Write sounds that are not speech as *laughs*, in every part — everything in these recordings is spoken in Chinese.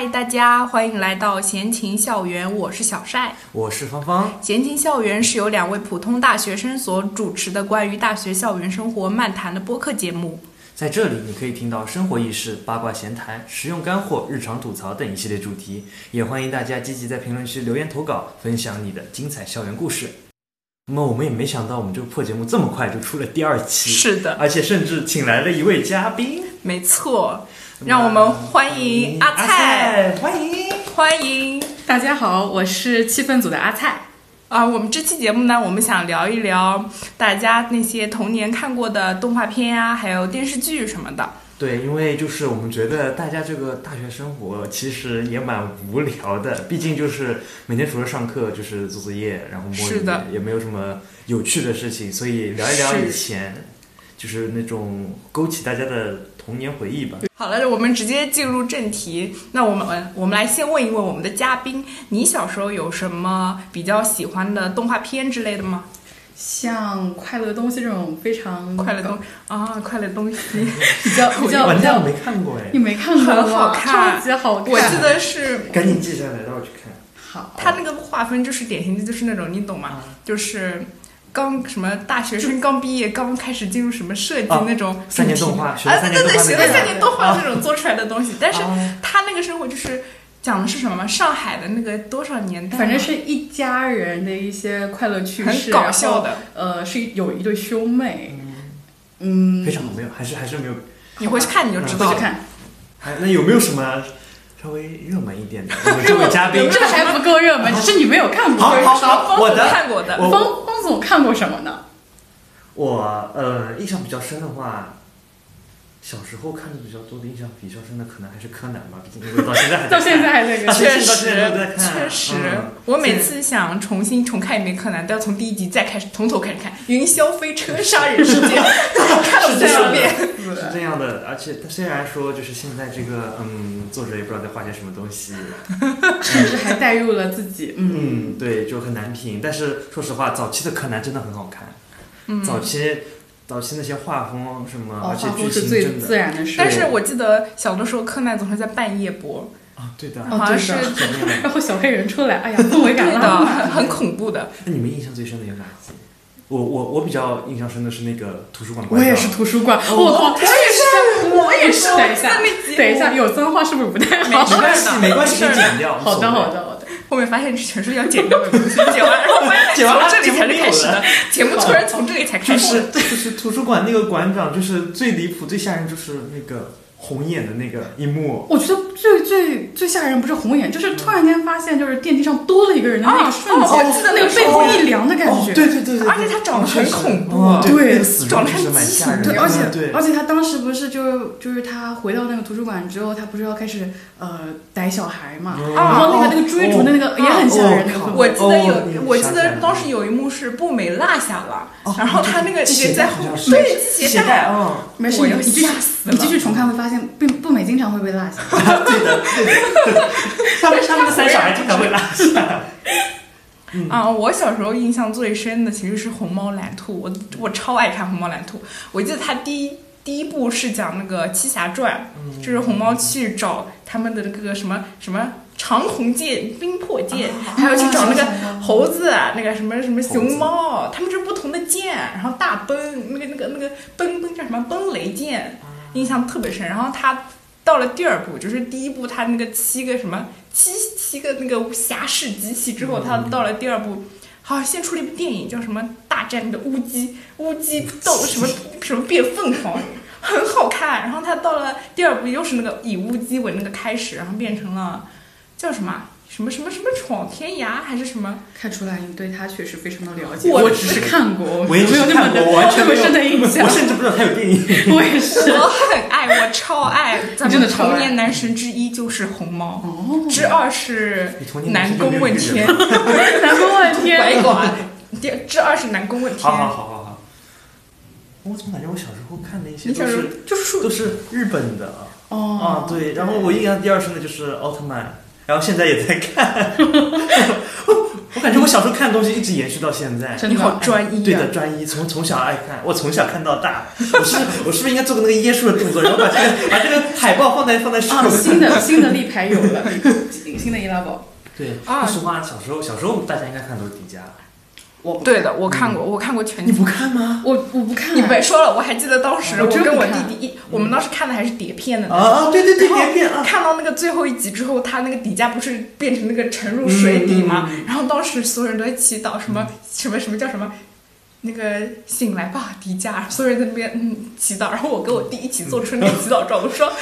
嗨，大家欢迎来到闲情校园，我是小晒。我是芳芳。闲情校园是由两位普通大学生所主持的关于大学校园生活漫谈的播客节目。在这里，你可以听到生活轶事、八卦闲谈、实用干货、日常吐槽等一系列主题。也欢迎大家积极在评论区留言投稿，分享你的精彩校园故事。那么我们也没想到，我们这个破节目这么快就出了第二期，是的，而且甚至请来了一位嘉宾。没错，让我们欢迎阿菜，欢迎欢迎。大家好，我是气氛组的阿菜。啊，我们这期节目呢，我们想聊一聊大家那些童年看过的动画片啊，还有电视剧什么的。对，因为就是我们觉得大家这个大学生活其实也蛮无聊的，*laughs* 毕竟就是每天除了上课就是做作业，然后摸鱼，也没有什么有趣的事情，所以聊一聊以前，就是那种勾起大家的童年回忆吧。好了，我们直接进入正题。那我们我们来先问一问我们的嘉宾，你小时候有什么比较喜欢的动画片之类的吗？像快乐东西这种非常快乐东啊，快乐东西 *laughs* 比较 *laughs* 比较比较没看过哎，你没看过很好看，超级好看。我记得是 *laughs* 赶紧记下来，让我去看。好，他那个划分就是典型的，就是那种你懂吗？就是刚什么大学生刚毕业，刚开始进入什么设计那种三年动画，啊对对，学了三年动画那种做出来的东西，但是他那个生活就是。讲的是什么吗？上海的那个多少年代？反正是一家人的一些快乐趣事，很搞笑的。呃，是有一对兄妹，嗯，非常好，没有，还是还是没有。你回去看你就知道。回去看。还那有没有什么稍微热门一点的？这位嘉宾，这还不够热门，只是你没有看过。好好好，我的看过的。总看过什么呢？我呃，印象比较深的话。小时候看的比较多的印象比较深的，可能还是柯南吧。毕竟因为到现在还到现在还在看，确实确实。我每次想重新重看一遍柯南，都要从第一集再开始，从头开始看《云霄飞车杀人事件》，*laughs* 看了无数遍。*laughs* 是这样的，而且他虽然说就是现在这个嗯，作者也不知道在画些什么东西，*laughs* 甚至还带入了自己。嗯，对，就很难评。但是说实话，早期的柯南真的很好看。嗯，早期。早期那些画风什么，而且剧情真的，但是我记得小的时候柯南总是在半夜播啊，对的，好像是，*laughs* *laughs* 然后小黑人出来，哎呀，氛围感的，很恐怖的。那你们印象最深的有哪集？我我我比较印象深的是那个图书馆，我也是图书馆，我我也是，我也是。等一下，等一下，有脏话是不是不太好？没关系，没关系，可以剪掉。好的，好的，好的。后面发现全是要剪掉的东西，剪完然后发现从这里才是开始的，节目突然从这里才开始。*laughs* 就是图书馆那个馆长，就是最离谱、最吓人，就是那个。红眼的那个一幕，我觉得最最最吓人不是红眼，就是突然间发现就是电梯上多了一个人的那个瞬间，我记得那个背后一凉的感觉。对对对对，而且他长得很恐怖，对，长得很畸形。对，而且而且他当时不是就就是他回到那个图书馆之后，他不是要开始呃逮小孩嘛，然后那个那个追逐的那个也很吓人。我记得有，我记得当时有一幕是步美落下了，然后他那个鞋在后，对，鞋带，嗯，没事，你继续你继续重看会发现。不不美经常会被落下，对 *laughs* 的对的，*laughs* 他们他们的三小孩经常会落下。*laughs* 啊，我小时候印象最深的其实是《虹猫蓝兔》，我我超爱看《虹猫蓝兔》。我记得他第一第一部是讲那个七侠传，就是红猫去找他们的那个什么什么长虹剑、冰魄剑，还要去找那个猴子，那个什么什么熊猫，他们是不同的剑，然后大奔那个那个那个奔奔叫什么奔雷剑。印象特别深，然后他到了第二部，就是第一部他那个七个什么七七个那个侠士机器之后，他到了第二部，好先出了一部电影叫什么大战那个乌鸡乌鸡 *laughs* 斗什么什么变凤凰，很好看。然后他到了第二部又是那个以乌鸡为那个开始，然后变成了叫什么？什么什么什么闯天涯还是什么？看出来你对他确实非常的了解。我只是看过，我也没有看过，完全没有的印象。我甚至不知道他有电影。*laughs* 我也是，*laughs* 我很爱，我超爱。咱们的童年男神之一就是红猫，之二是南宫问天，*laughs* 南宫问天，白管。第之二是南宫问天。好好好好好。我怎么感觉我小时候看的一些都是就是都是日本的哦啊？对，然后我印象第二深的就是奥特曼。然后现在也在看。*laughs* 我感觉我小时候看的东西一直延续到现在。你好专一，对的，专一。从从小爱看，我从小看到大。我是 *laughs* 我是不是应该做个那个椰树的动作，然后把这个 *laughs* 把这个海报放在放在上面？新的新的立牌有了，新的易拉宝。对，说实话，小时候小时候大家应该看的都是迪迦。我对的，我看过，我看过全集。你不看吗？我我不看。你别说了，我还记得当时我跟我弟弟一，我们当时看的还是碟片的。啊对对对，碟片啊。看到那个最后一集之后，他那个底价不是变成那个沉入水底吗？然后当时所有人都在祈祷，什么什么什么叫什么，那个醒来吧，迪迦，所有人在那边嗯祈祷。然后我跟我弟一起做出那个祈祷状，我说，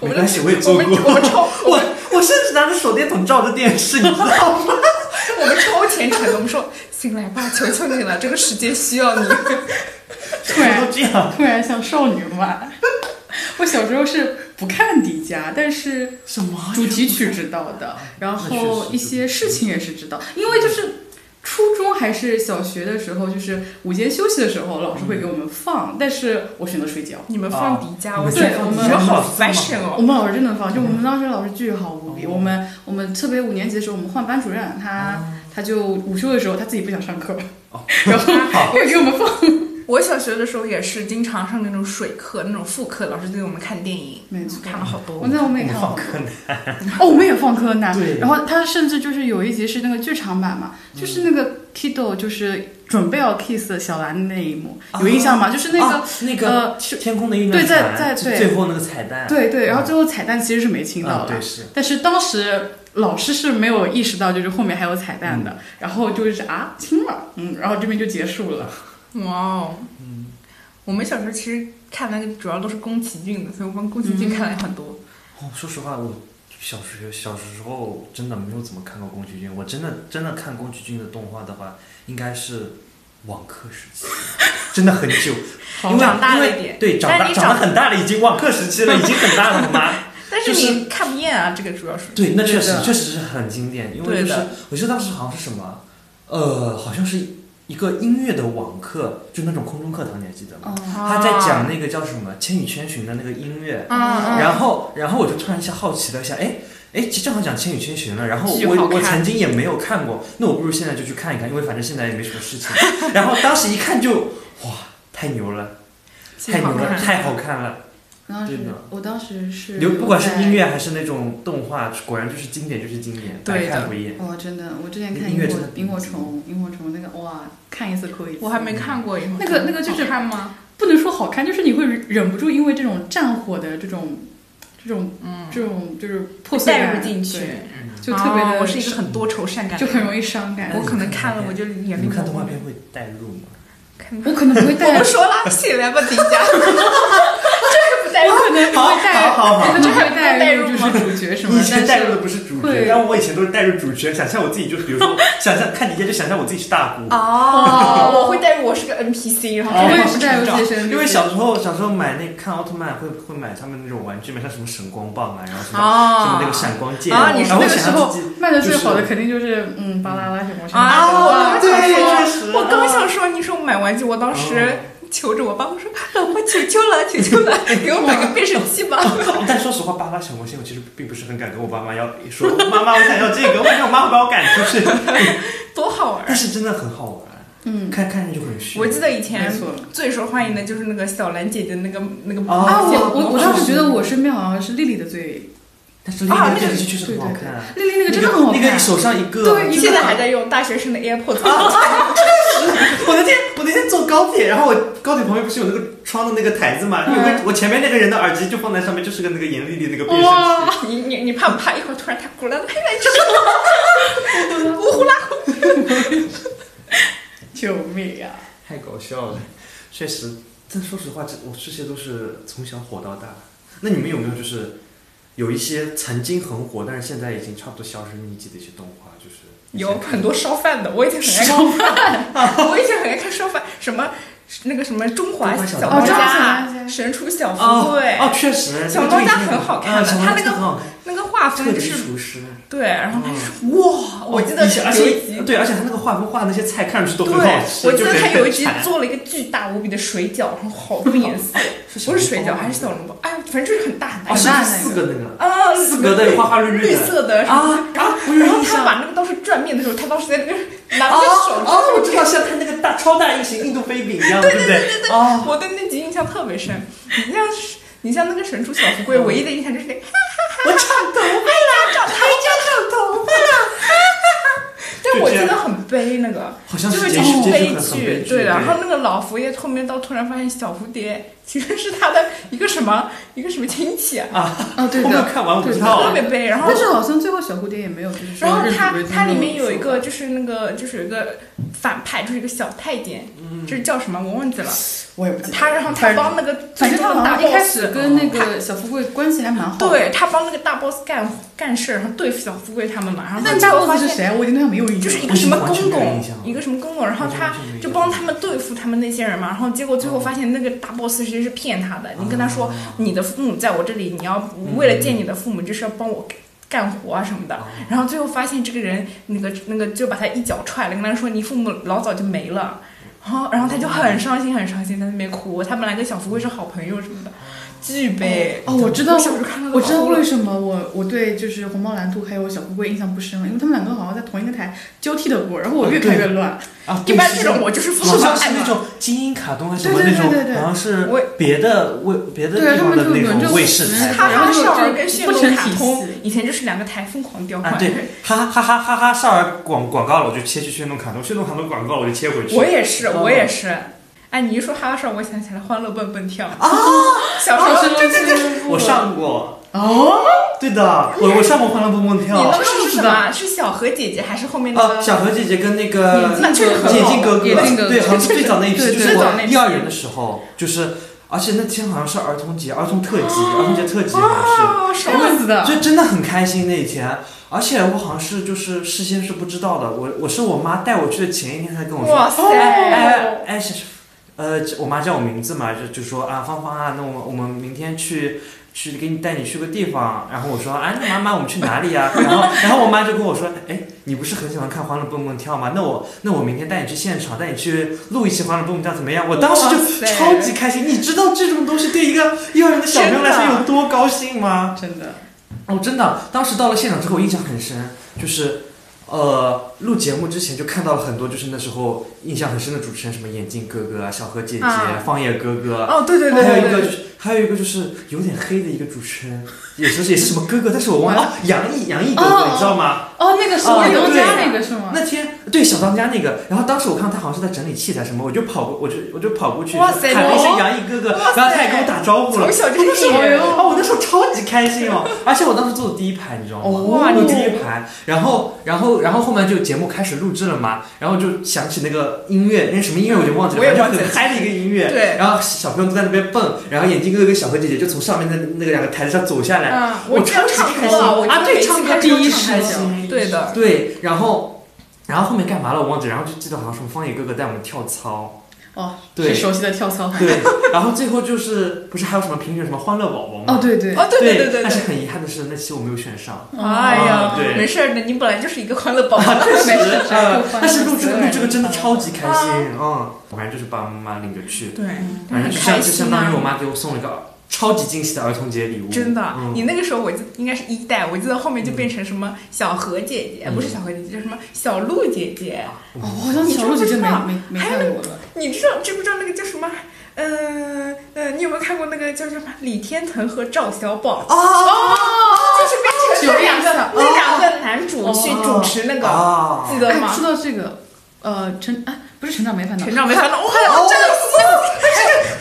没关系，我也做过。我们超我 *laughs* 我甚至拿着手电筒照着电视，你知道吗？*laughs* 我们超虔诚的，我们说。醒来吧，求求你了，*laughs* 这个世界需要你。*laughs* 突然这样，突然像少女嘛。我小时候是不看迪迦，但是什么主题曲知道的，*laughs* 然后一些事情也是知道，因为就是初中还是小学的时候，就是午间休息的时候，老师会给我们放，但是我选择睡觉。你们放迪迦，我对，我们好 fashion 哦。我们老师真的放，就我们当时老师巨好无比。我们我们特别五年级的时候，我们换班主任，他。他就午休的时候，他自己不想上课，*laughs* 然后 *laughs* 会给我们放。*laughs* 我小学的时候也是经常上那种水课，那种副课，老师给我们看电影，没错，看了好多。我在我们也看放柯南，哦，我们也放柯南。对。然后他甚至就是有一集是那个剧场版嘛，就是那个 Kido 就是准备要 kiss 小兰的那一幕，有印象吗？就是那个那个呃天空的一对，在在最后那个彩蛋，对对，然后最后彩蛋其实是没亲到的，但是当时。老师是没有意识到，就是后面还有彩蛋的，然后就是啊亲了，嗯，然后这边就结束了。哇哦，嗯，我们小时候其实看那个主要都是宫崎骏的，所以我帮宫崎骏看了很多。哦，说实话，我小学小时候真的没有怎么看过宫崎骏。我真的真的看宫崎骏的动画的话，应该是网课时期，*laughs* 真的很久。长大了一点，对，长大长得很大了，已经网课时期了，已经很大了，好吗？但是你看不厌啊，这个主要是。对，那确实确实是很经典，因为就是我记得当时好像是什么，呃，好像是一个音乐的网课，就那种空中课堂，你还记得吗？他在讲那个叫什么《千与千寻》的那个音乐，然后然后我就突然一下好奇了一下，哎哎，正好讲《千与千寻》了，然后我我曾经也没有看过，那我不如现在就去看一看，因为反正现在也没什么事情。*laughs* 然后当时一看就哇，太牛了，太牛了，太好看了。当时我当时是，不管是音乐还是那种动画，果然就是经典，就是经典，百看不厌。哇，真的，我之前看萤火萤火虫，萤火虫那个哇，看一次哭一次。我还没看过萤火虫。那个那个就是看吗？不能说好看，就是你会忍不住因为这种战火的这种这种嗯这种就是破碎带入进去，就特别的。我是一个很多愁善感，就很容易伤感。我可能看了我就眼泪。看动画片会带入吗？我可能不会 *laughs* 带。我不说了，起来吧，底下。我可能不会带，我可能会带入就是主角什么？以前带入的不是主角，但我以前都是带入主角，想象我自己就是，比如说 *laughs* 想象看底下就想象我自己是大姑。哦，我会带入我是个 NPC，然后我也是带入自己因为小时候小时候买那看奥特曼会会买他们那种玩具嘛，像什么神光棒啊，然后什么什么那个闪光剑啊。你是那个时候卖的最好的肯定就是嗯巴啦啦什么什么啊。对，确实。我刚想说，你说买玩具，我当时。求着我爸，我说 *laughs* 老婆求求了，求求了，*laughs* 给我买个变声器吧。*laughs* 但说实话，巴拉小魔仙我其实并不是很敢跟我爸妈要，说妈妈我想要这个，我感觉我妈会把我赶出去。多好玩！但是真的很好玩，嗯，看看着就很虚。我记得以前最受欢迎的就是那个小兰姐姐那个那个啊，我我我当时觉得我身边好像是丽丽的最。但是丽丽那个确实很好看，丽丽那个真的很好看。那个手上一个，对，现在还在用大学生的 AirPods。我的天我那天坐高铁，然后我高铁旁边不是有那个窗的那个台子嘛？因为我前面那个人的耳机就放在上面，就是个那个严丽丽那个变声器。你你你怕不怕？一会儿突然他过来了，嘿来这个，呜呼啦呼！救命呀！太搞笑了，确实。但说实话，这我这些都是从小火到大。那你们有没有就是？有一些曾经很火，但是现在已经差不多销声匿迹的一些动画，就是有很多烧饭的，我以前很爱烧饭，*laughs* 我以前很爱看烧饭，什么那个什么中华小当家、神厨小福贵，哦，确实，小当家很好看的，他那个那个。画风就是厨师，对，然后他说哇，我记得而有一集，对，而且他那个画风画那些菜看上去都很好吃。我记得他有一集做了一个巨大无比的水饺，然后好多颜色，不是水饺还是小笼包，哎，反正就是很大很大，很大四个那个啊，四个的花花绿绿绿色的啊，然后然后他把那个当时转面的时候，他当时在那个拿着手，哦，我知道像他那个大超大异形印度飞饼一样，对对对对，哦，我对那集印象特别深。你像你像那个神厨小福贵，唯一的印象就是那哈哈我长头发了，长他长头发了，哈哈哈。但我记得很悲，那个好像就是就是悲剧，对。然后那个老佛爷后面到突然发现小蝴蝶其实是他的一个什么一个什么亲戚啊啊，对的，看完我知道特别悲。然后但是好像最后小蝴蝶也没有就是然后他他里面有一个就是那个就是有一个反派，就是一个小太监，就是叫什么我忘记了。我也不记得他，然后他帮那个，反正他好像一开始跟那个小富贵关系还蛮好。对他帮那个大 boss 干干事，然后对付小富贵他们嘛。然后那大 boss 是谁？我已经对他没有印象。就是一个什么公公，一个什么公公，然后他就帮他们对付他们那些人嘛。然后结果最后发现那个大 boss 其实是骗他的。你跟他说你的父母在我这里，你要为了见你的父母，就是要帮我干活啊什么的。然后最后发现这个人那个那个就把他一脚踹了，跟他说你父母老早就没了。然后，然后他就很伤心，很伤心，在那边哭。他本来跟小福贵是好朋友什么的，巨悲。哦，我知道，我知道为什么我我对就是红猫蓝兔还有小乌龟印象不深了，因为他们两个好像在同一个台交替的播，然后我越看越乱。啊，一般这种我就是好像是那种精英卡通还是什么那种，好像是别的卫别的地方的那种卫视台。哈哈少儿跟炫动卡通以前就是两个台疯狂调换。对，哈哈哈哈哈哈少儿广广告了，我就切去炫动卡通，炫动卡通广告我就切回去。我也是，我也是。哎，你一说哈哈少，我想起来欢乐蹦蹦跳啊，*laughs* 小时候对对对，我上过。哦，对的，我我上过欢乐蹦蹦跳。你那个是什么？是小何姐姐还是后面那个？小何姐姐跟那个眼镜哥哥，眼镜哥哥，对，好像是最早那一批，就是我幼儿园的时候，就是而且那天好像是儿童节，儿童特辑，儿童节特辑好像是，什么意思的？就真的很开心那一天，而且我好像是就是事先是不知道的，我我是我妈带我去的前一天才跟我说，哇塞，哎哎是，呃，我妈叫我名字嘛，就就说啊芳芳啊，那我们我们明天去。去给你带你去个地方，然后我说，哎，那妈妈我们去哪里呀？*laughs* 然后，然后我妈就跟我说，哎，你不是很喜欢看《欢乐蹦蹦跳》吗？那我，那我明天带你去现场，带你去录一期《欢乐蹦蹦跳》怎么样？我当时就超级开心。你知道这种东西对一个幼儿园的小朋友来说有多高兴吗？真的，哦，真的。当时到了现场之后，我印象很深，就是。呃，录节目之前就看到了很多，就是那时候印象很深的主持人，什么眼镜哥哥啊、小何姐姐、方野哥哥。哦，对对对。还有一个就是，还有一个就是有点黑的一个主持人，*laughs* 也是也是什么哥哥，但是我忘了。杨毅，杨毅哥哥，你知道吗？哦，那个是小当家那个是吗？那天对小当家那个，然后当时我看到他好像是在整理器材什么，我就跑过，我就我就跑过去喊了一声杨毅哥哥，然后他也跟我打招呼了。从小就喜欢哦，我那时候超级开心哦，*laughs* 而且我当时坐的第一排，你知道吗？哇，你第一排，然后然后然后后面就节目开始录制了嘛，然后就响起那个音乐，那什么音乐我就忘记了，反正很嗨的一个音乐。对。然后小朋友都在那边蹦，然后眼镜哥哥跟小何姐姐就从上面的那个两个台子上走下来，我超级开心啊！对，唱歌第一时间，对的，对。然后，然后后面干嘛了我忘记，然后就记得好像什么方野哥哥带我们跳操。哦，对，熟悉的跳操。对，然后最后就是不是还有什么评选什么欢乐宝宝吗？哦，对对，哦对对对对。但是很遗憾的是那期我没有选上。哎呀，对，没事儿的，你本来就是一个欢乐宝宝，没事。但是录这个录这个真的超级开心，嗯，反正就是爸爸妈妈领着去，对，反正就像就相当于我妈给我送了一个。超级惊喜的儿童节礼物，真的！你那个时候我就应该是一代，我记得后面就变成什么小何姐姐，不是小何姐姐，叫什么小鹿姐姐。哦，好像小鹿姐姐没没没看过了。你知道知不知道那个叫什么？嗯嗯，你有没有看过那个叫什么李天腾和赵小宝？哦，就是变成那两个那两个男主去主持那个，记得吗？说到这个，呃，成啊，不是成长没烦恼，成长没烦恼，哇，真的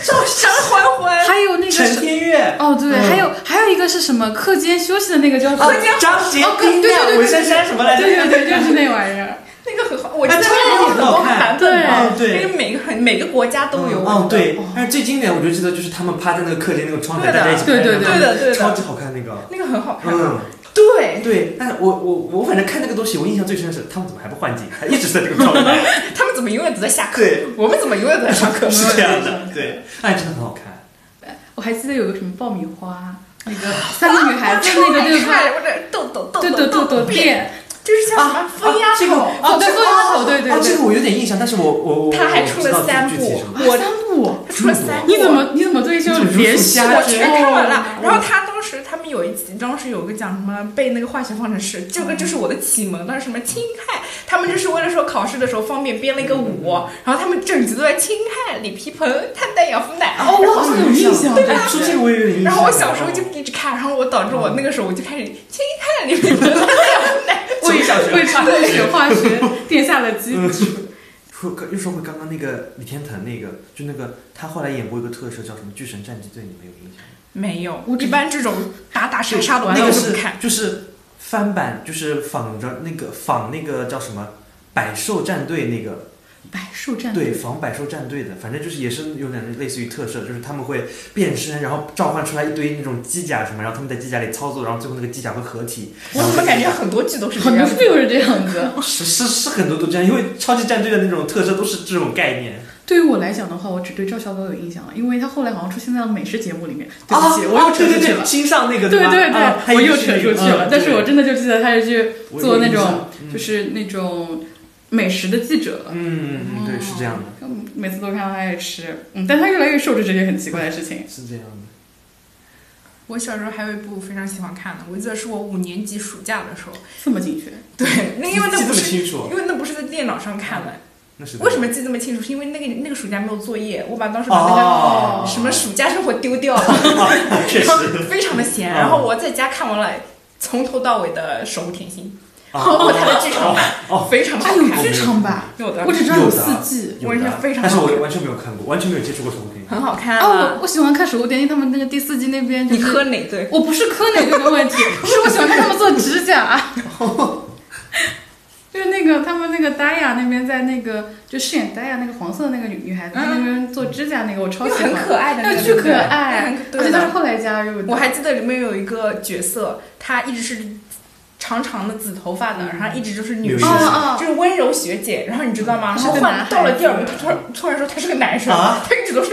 是赵山欢欢，还有那个陈天悦，哦对，还有还有一个是什么课间休息的那个叫课间张杰斌对文珊珊什么来着？对对对，就是那玩意儿。那个很好，我记得那个很多版本对，那个每个很每个国家都有。哦对，但是最经典我就记得就是他们趴在那个客厅那个窗台大家一起对对对的对的，超级好看那个。那个很好看。嗯，对对，但是我我我反正看那个东西，我印象最深的是他们怎么还不换景，还一直在这个状态。*laughs* 他们怎么永远都在下课？对，我们怎么永远都在上课？*laughs* 是这样的，对，哎，真的很好看。我还记得有个什么爆米花。那个三个女孩子那个对吧？我这豆豆豆豆豆豆变。就是叫什么疯丫头？啊，对，疯丫头，对对对。这个我有点印象，但是我我我他还出了三部，我三部，他出了三部。你怎么你怎么对就连续？我全看完了。然后他当时他们有一集，当时有个讲什么背那个化学方程式，这个就是我的启蒙。当时什么氢氦，他们就是为了说考试的时候方便编了一个舞，然后他们整集都在氢氦、锂铍硼、碳氮氧氟氖。哦，我好像有印象，对吧？说这个我也有印象。然后我小时候就一直看，然后我导致我那个时候我就开始氢氦、锂铍硼、碳氮氧氟氖。为为化学化学奠下了基础。说又说回刚刚那个李天腾那个，就那个他后来演过一个特摄叫什么《巨神战机队》，你们有印象吗？没有，我一般这种打打杀杀的那个是看，就是翻版，就是仿着那个仿那个叫什么《百兽战队》那个。百兽战队对仿百兽战队的，反正就是也是有点类似于特摄，就是他们会变身，然后召唤出来一堆那种机甲什么，然后他们在机甲里操作，然后最后那个机甲会合体。我怎么感觉很多剧都是很多剧都是这样子？是是是很多都这样，因为超级战队的那种特色都是这种概念。对于我来讲的话，我只对赵小宝有印象了，因为他后来好像出现在了美食节目里面。对不起，我又扯出去了。新上那个对对对，我又扯出去了。但是我真的就记得他是去做那种，就是那种。美食的记者，嗯，对，是这样的。每次都看到他爱吃，嗯，但他越来越瘦，这是件很奇怪的事情。是这样的。我小时候还有一部非常喜欢看的，我记得是我五年级暑假的时候。这么精确？对，那因为那不是，因为那不是在电脑上看的。那是为什么记这么清楚？是因为那个那个暑假没有作业，我把当时把那个什么暑假生活丢掉了，*laughs* 确实非常的闲。然后我在家看完了从头到尾的《守护甜心》。包括它的剧场版，哦，非常好看。有剧场版，有的，我只知道有四季，完全非常。但是我完全没有看过，完全没有接触过守护甜心。很好看啊！我我喜欢看守护甜心，他们那个第四季那边。你磕哪对？我不是磕哪对的问题，*laughs* 是我喜欢看他们做指甲。*laughs* 就是那个他们那个戴亚那边在那个就饰演戴亚那个黄色的那个女女孩子那边做指甲那个，我超喜欢。很可爱的那个，巨可爱，而且她是后来加入的。我还记得里面有一个角色，她一直是。长长的紫头发的，然后一直就是女生，就是温柔学姐。然后你知道吗？然后换到了第二部，他突然突然说他是个男生，他一直都是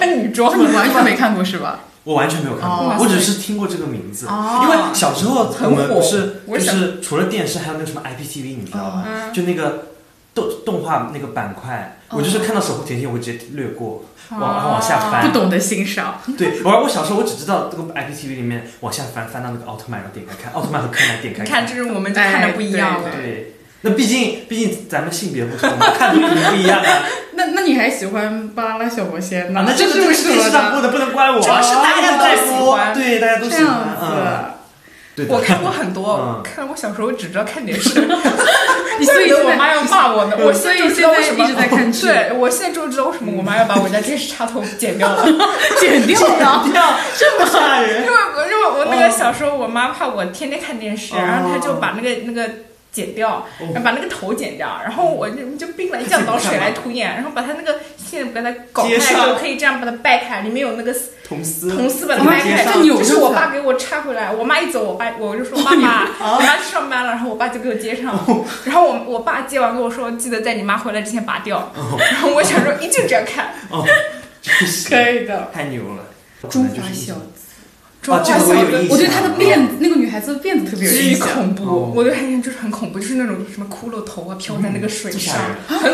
扮女装。你完全没看过是吧？我完全没有看过，我只是听过这个名字。因为小时候我们不是就是除了电视，还有那个什么 IPTV，你知道吧？就那个动动画那个板块，我就是看到守护甜心，我会直接略过。往往下翻，不懂得欣赏。对，我我小时候我只知道这个 IPTV 里面往下翻，翻到那个奥特曼，然后点开看奥特曼和柯南，点开看。这是我们看的不一样了。对，那毕竟毕竟咱们性别不同，看的肯定不一样啊。*laughs* 那那你还喜欢巴啦啦小魔仙吗？那这是为什么？不能不能怪我，主要是大家都喜欢，对，大家都喜欢。嗯。我看过很多，看我小时候只知道看电视，*laughs* 所以我妈要骂我呢。我所以现在一直在看剧。对，我现在终于知道为什么我妈要把我家电视插头剪掉了，*laughs* 剪掉了，*laughs* 这么吓人。因为因为我那个小时候，我妈怕我天天看电视，然后她就把那个那个。剪掉，然后把那个头剪掉，然后我就就兵来将挡，水来土掩，然后把它那个线把它搞开之后，可以这样把它掰开，里面有那个铜丝，铜丝把它掰开，就是我爸给我插回来，我妈一走，我爸我就说妈妈，*laughs* 我妈去上班了，然后我爸就给我接上，然后我我爸接完跟我说，记得在你妈回来之前拔掉，然后我想说一直这样看，*laughs* 可以的，太牛了，中华小。啊，这个我有印象。我对她的辫子，那个女孩子的辫子特别有印象。恐怖，我对她印象就是很恐怖，就是那种什么骷髅头啊飘在那个水上。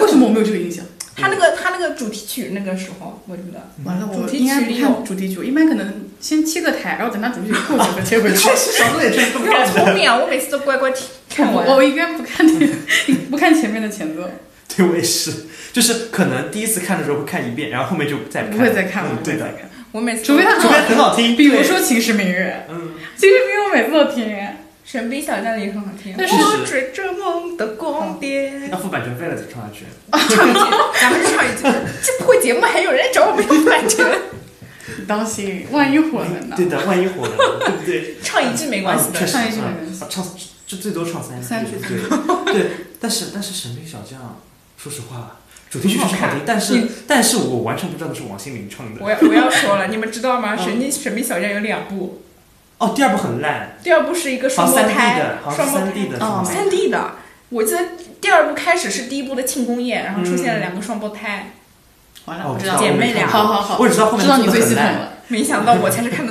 为什么我没有这个印象？她那个她那个主题曲那个时候，我觉得完了，我应该看主题曲，一般可能先切个台，然后等她主题曲过去再切回去。*laughs* 小时也这么干的。聪明啊！我每次都乖乖听 *laughs* 看完。我一般不看那 *laughs* 不看前面的前奏。对，我也是，就是可能第一次看的时候会看一遍，然后后面就再不会再看了。对的。我每次除非他除非很好听，比如说《秦时明月》，嗯，《秦时明月》我每次都听，《神兵小将》也很好听。我追着梦的光点，要付版权费了再唱下去。*laughs* 唱一句，咱们唱一句，这不会节目还有人来找我们要版权？当心，万一火了呢？对的，万一火了，对不对？*laughs* 唱一句没关系的，唱一句没关系，唱就最多唱三句。三句对对，但是但是《神兵小将》，说实话。主题曲是好听，但是但是我完全不知道那是王心凌唱的。我要我要说了，你们知道吗？《神经神秘小将》有两部。哦，第二部很烂。第二部是一个双胞胎，双胞胎的，哦，三 D 的。我记得第二部开始是第一部的庆功宴，然后出现了两个双胞胎。完了，我知道姐妹俩。好好好，我只知道后面知道你最喜欢了。没想到我才是看。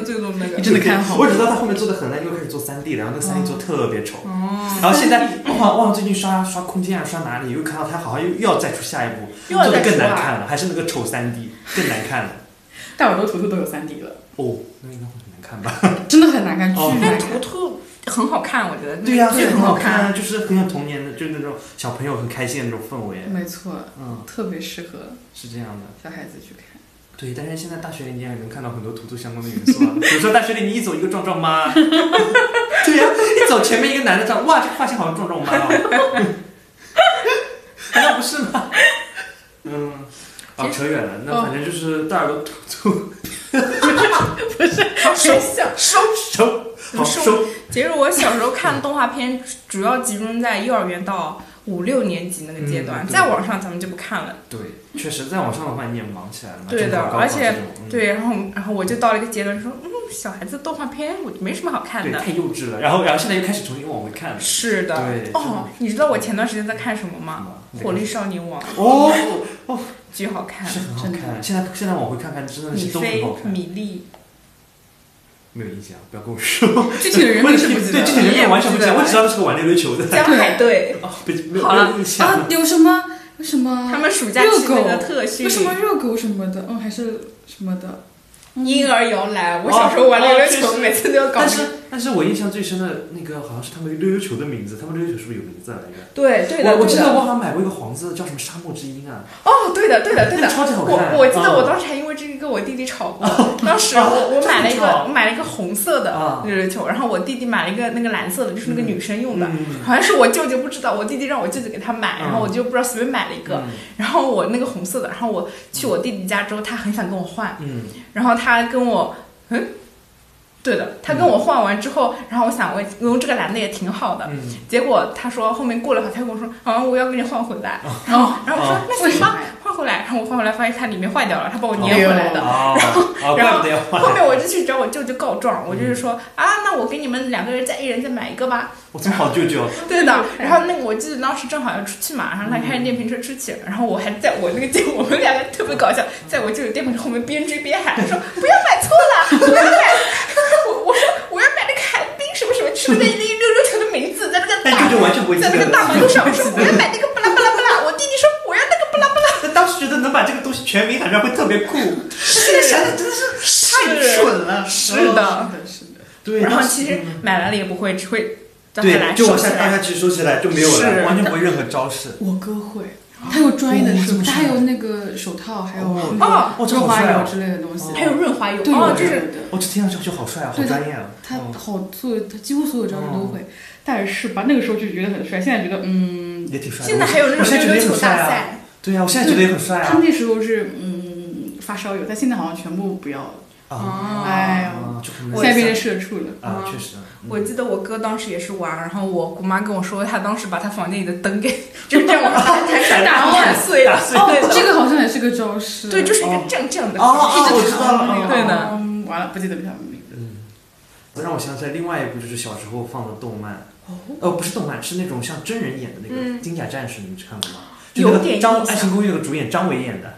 你真的看好？我只知道他后面做的很烂，又开始做三 D 了，然后那个三 D 做特别丑。哦。然后现在忘忘最近刷刷空间啊，刷哪里又看到他好像又又要再出下一部，做的更难看了，还是那个丑三 D 更难看了。大耳朵图图都有三 D 了。哦，那应该会很难看吧？*laughs* 真的很难看，巨难。图图很好看，我觉得。对呀，很好看，就是很有童年的，就是那种小朋友很开心的那种氛围。没错，嗯，特别适合是这样的小孩子去看。对，但是现在大学里你也能看到很多图图相关的元素啊，比如说大学里你一走一个壮壮妈，*laughs* 对呀，一走前面一个男的长，哇，这个发型好像壮壮妈哦，*laughs* 难道不是吗？嗯，啊，扯远了，那反正就是大耳朵图图，*laughs* 不是，收收收好收。其实我小时候看动画片，主要集中在幼儿园到。五六年级那个阶段，在网上咱们就不看了。对，确实，在往上的话你也忙起来了。对的，而且对，然后然后我就到了一个阶段，说嗯，小孩子动画片我没什么好看的，太幼稚了。然后然后现在又开始重新往回看了。是的。对。哦，你知道我前段时间在看什么吗？火力少年王。哦哦，巨好看。是很好看。现在现在往回看看，真的是都很好看。米粒。没有印象，不要跟我说。*laughs* 具体的人名是不记得，对具体人名完全不记得，我只知道是个玩溜溜球的。江海队。哦，没有印象。啊，有什么？什么？他们暑假去那个特训。有什么热狗什么的？嗯，还是什么的。婴儿摇篮，我小时候玩溜溜球，每次都要搞。但是，但是我印象最深的那个好像是他们溜溜球的名字，他们溜溜球是不是有名字来着？对对的。我记得我好像买过一个黄色的，叫什么沙漠之鹰啊？哦，对的对的对的，超级好看。我我记得我当时还因为这个跟我弟弟吵过。当时我我买了一个，我 *laughs* 买了一个红色的溜溜球，然后我弟弟买了一个那个蓝色的，就是那个女生用的。好像是我舅舅不知道，我弟弟让我舅舅给他买，然后我就不知道随便买了一个。然后我那个红色的，然后我去我弟弟家之后，他很想跟我换。嗯。然后他跟我。嗯，对的，他跟我换完之后，然后我想我用这个蓝的也挺好的，结果他说后面过了会他跟我说，啊，我要给你换回来，然后然后我说那行吧，换回来，然后我换回来发现它里面坏掉了，他帮我粘回来的，*laughs* 然后然后后面我就去找我舅舅告状，我就是说啊，那我给你们两个人再一人再买一个吧。我这么好舅舅。对的，然后那个我记得当时正好要出去嘛，然后他开着电瓶车出去，然后我还在我那个舅，我们两个特别搞笑，在我舅舅电瓶车后面边追边喊，说不要买错了，不要买，我我说我要买那个寒冰什么什么，是那那溜溜球的名字，在那个大在那个大马路上，我说 *laughs* 我要买那个巴拉巴拉巴拉，我弟弟说我要那个巴拉巴拉，他当时觉得能把这个东西全名喊出来会特别酷，现在想想真的是太蠢了，是的，是的，是的，对，然后其实买完了也不会，只会。对，就往下大家其实收起来就没有了，完全不会任何招式。我哥会，他有专业的手，他还有那个手套，还有哦，润滑油之类的东西，还有润滑油，哦，就是，我这听上去就好帅啊，好专业啊。他好做，他几乎所有招式都会。但是吧，那个时候就觉得很帅，现在觉得嗯，也挺帅。现在还有那种溜溜球大赛，对呀，我现在觉得也很帅啊。他那时候是嗯发烧友，但现在好像全部不要了。啊，哎呀，现在变成社畜了啊！确实，我记得我哥当时也是玩，然后我姑妈跟我说，他当时把他房间里的灯给 *laughs* *laughs* 就这样打打碎了。哦，这个好像也是个招式。对，就是一个这样这样的，一直弹那个。对的，完了，不记得他们名字。嗯，让我想起来另外一部就是小时候放的动漫，哦，不是动漫，是那种像真人演的那个《金甲战士》，你们看过吗？有点张爱情公寓》那个主演张伟演的。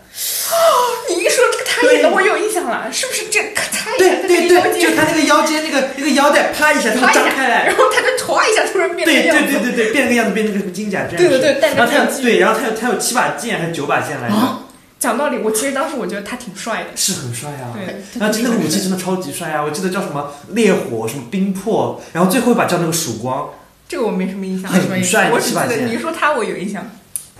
你一说这个他演的，我有印象了，是不是这他对对对，就他那个腰间那个那个腰带，啪一下，他张开来，然后他就歘一下突然变对对对对对，变了个样子，变成个金甲战士。对对对，然后他有对，然后他有他有七把剑还是九把剑来着？讲道理，我其实当时我觉得他挺帅的，是很帅啊。对，然后那个武器真的超级帅啊！我记得叫什么烈火，什么冰魄，然后最后一把叫那个曙光。这个我没什么印象，很帅，我只记得你说他，我有印象。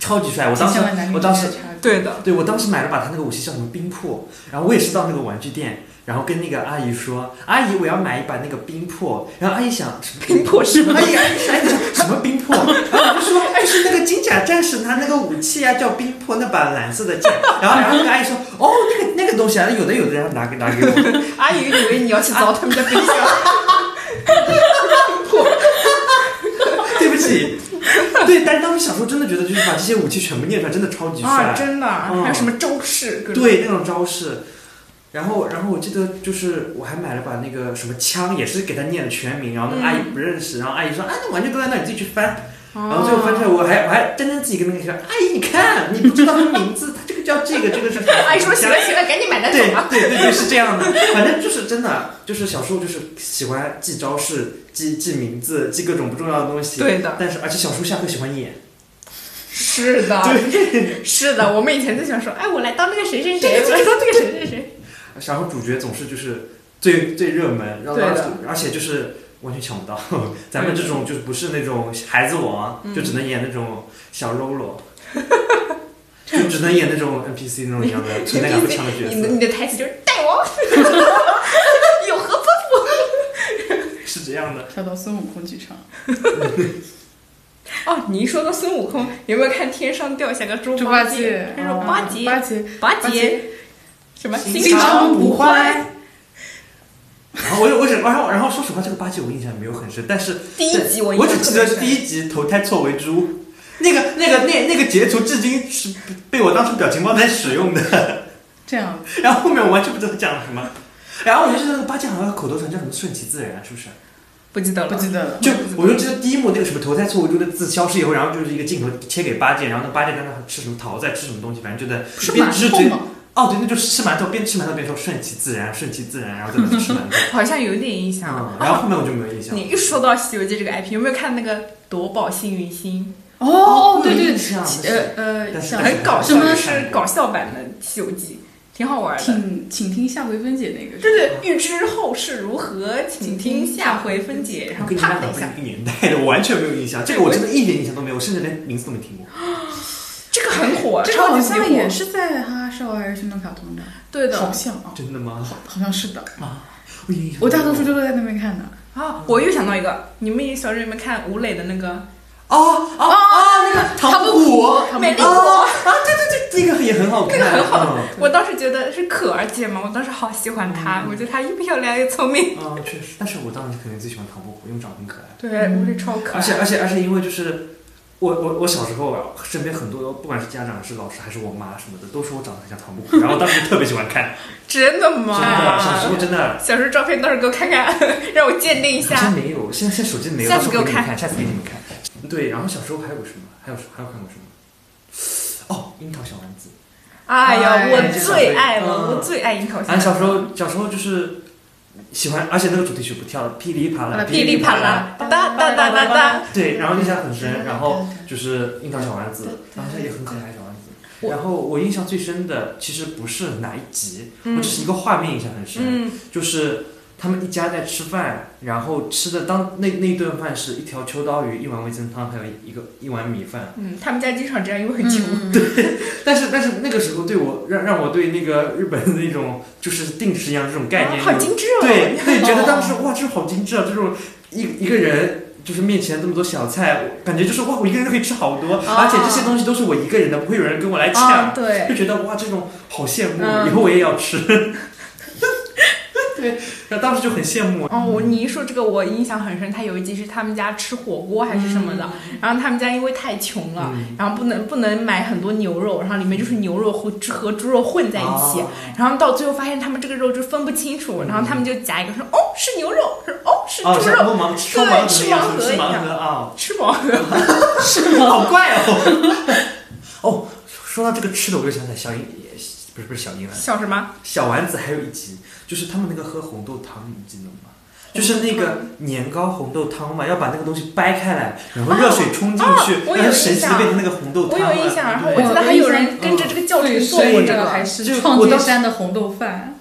超级帅！我当时，我当时，对的，对我当时买了把他那个武器叫什么冰魄，然后我也是到那个玩具店，然后跟那个阿姨说：“阿姨，我要买一把那个冰魄。”然后阿姨想什么冰魄是吗？阿姨阿姨阿姨什么冰魄？然后我就说：“哎，是那个金甲战士他那个武器啊，叫冰魄，那把蓝色的剑。”然后然后那个阿姨说：“哦，那个那个东西啊，有的有的，然后拿给拿给我。*laughs* ”阿姨以为你要去凿他们家冰箱。*laughs* *laughs* 冰魄，对不起。*laughs* 对，但是当时小时候真的觉得，就是把这些武器全部念出来，真的超级帅，真的，还有什么招式？对，那种招式。然后，然后我记得就是我还买了把那个什么枪，也是给他念了全名，然后那个阿姨不认识，然后阿姨说啊，那玩具都在那，你自己去翻。然后最后翻出来，我还我还真真自己跟那个说，阿姨你看，你不知道他名字，他这个叫这个，这个是？阿 *laughs* 姨说行了行了，赶紧买单对走吧。对对对，是这样的，反正就是真的，就是小时候就是喜欢记招式、记记名字、记各种不重要的东西。对的但是而且小时候下课喜欢演，是的，是的，我们以前就想说，哎，我来当那个谁谁谁，*laughs* 我来当这个谁谁谁。然后主角总是就是最最热门，然后而且就是完全抢不到。*laughs* 咱们这种就是不是那种孩子王，嗯。就只能演那种小喽啰。*laughs* 就只能演那种 NPC 那种一样的存在感不强的角色，你的你的台词就是大王，*laughs* 有何吩咐是这样的。跳到孙悟空剧场，哦，你一说到孙悟空，有没有看天上掉下个猪猪八八戒，他说啊八戒，八戒，八八戒，什么？心心肠不坏？然后我我只然后然后说实话，这个八戒我印象没有很深，但是第一集我我只记得象特别深第一集投胎错为猪，那个那个那那个截图至今是被我当成表情包在使用的，*laughs* 这样然后后面我完全不知道讲了什么，然后我就记得八戒好像口头禅叫什么顺其自然，是不是？不记得了，不记得了。就我就记得第一幕那个什么投胎错为猪的字消失以后，然后就是一个镜头切给八戒，然后那八戒在那吃什么桃在吃什么东西，反正就在不是边吃嘴？哦对，那就是吃馒头，边吃馒头边说顺其自然，顺其自然，然后在那吃馒头。*laughs* 好像有点印象。嗯，然后后面我就没有印象。你一说到《西游记》这个 IP，有没有看那个夺宝幸运星？哦，对对，有印象其但是呃呃，很搞笑，什么就是搞笑版的《西游记》，挺好玩的。请请听下回分解那个，对对，预知后事如何，请听下回分解。然后啪的一下，个年代的，我完全没有印象。这个我真的一点印象都没有，我甚至连名字都没听过。*gasps* *laughs* 这个很火，这个超级火好像也是在哈哈少儿旋动卡通的，对的好像啊，真的吗？好好像是的。我印象我大多数都是在那边看的。啊！我又想到一个，你们小时候有没有看吴磊的那个哦哦哦，那个唐伯虎，美丽哦啊，对对对，那个也很好看，那个很好嗯我当时觉得是可儿姐嘛，我当时好喜欢她，我觉得她又漂亮又聪明。嗯，确实，但是我当时肯定最喜欢唐伯虎，因为长得很可爱。对，吴磊超可爱。而且而且而且，因为就是我我我小时候啊，身边很多不管是家长还是老师还是我妈什么的，都说我长得很像唐伯虎，然后当时特别喜欢看，*laughs* 真的吗？真的，小时候真的。小时候照片到时候给我看看，*laughs* 让我鉴定一好像下。没有，现在现在手机没有，下次给我看到时候给你们看，下次给你们看。对，然后小时候还有什么？还有还有看过什么？哦，樱桃小丸子。哎呀，哎我最爱了，嗯我最爱樱桃小反正小时候小时候就是喜欢，而且那个主题曲不跳了，噼里啪啦，噼里啪啦，哒哒哒哒哒哒。对，然后印象很深，然后就是樱桃小丸子，然后也很可爱小丸子。然后我印象最深的其实不是哪一集，我只是一个画面印象很深，嗯，就是他们一家在吃饭，然后吃的当那那顿饭是一条秋刀鱼，一碗味增汤，还有一个一碗米饭。嗯，他们家经常这样，因为很穷。对 *laughs* 但是但是那个时候对我让让我对那个日本的那种就是定时一样这种概念啊好精致哦。对对，觉得当时哇，这好精致啊！这种一一个人就是面前这么多小菜，感觉就是哇，我一个人可以吃好多，而且这些东西都是我一个人的，不会有人跟我来抢，啊，对。就觉得哇，这种好羡慕，嗯以后我也要吃。对，然后当时就很羡慕。哦，我你一说这个，我印象很深。他有一集是他们家吃火锅还是什么的，然后他们家因为太穷了，嗯。然后不能不能买很多牛肉，然后里面就是牛肉和和猪肉混在一起，哦。然后到最后发现他们这个肉就分不清楚，然后他们就夹一个说哦是牛肉，说哦是哦，猪肉，像摸盲双盲盒吃盲盒啊，吃饱了。*laughs* 好怪哦。*laughs* 哦，说到这个吃的，我就想起来小樱，不是不是小樱了，笑什么？小丸子还有一集，就是他们那个喝红豆汤，你记得吗？就是那个年糕红豆汤嘛，要把那个东西掰开来，然后热水冲进去，哦我有然后神奇的印象变成那个红豆我汤我。有印象，然后我记得还有人跟着这个教程做过这个，还是创建山的红豆饭，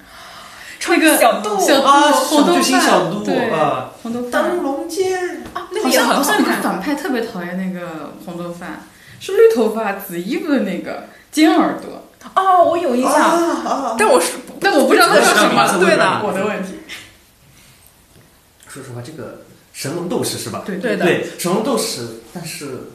那个小豆小啊，红豆小心小豆对啊，红豆饭灯。笼剑啊，那好像个也好好像有个。反派特别讨厌那个红豆饭，是绿头发、紫衣服的那个尖耳朵，哦，我有印象，啊！但我是但我不知道他叫什么。对的我的问题。说实话，这个神龙斗士是吧？对对的对，神龙斗士，但是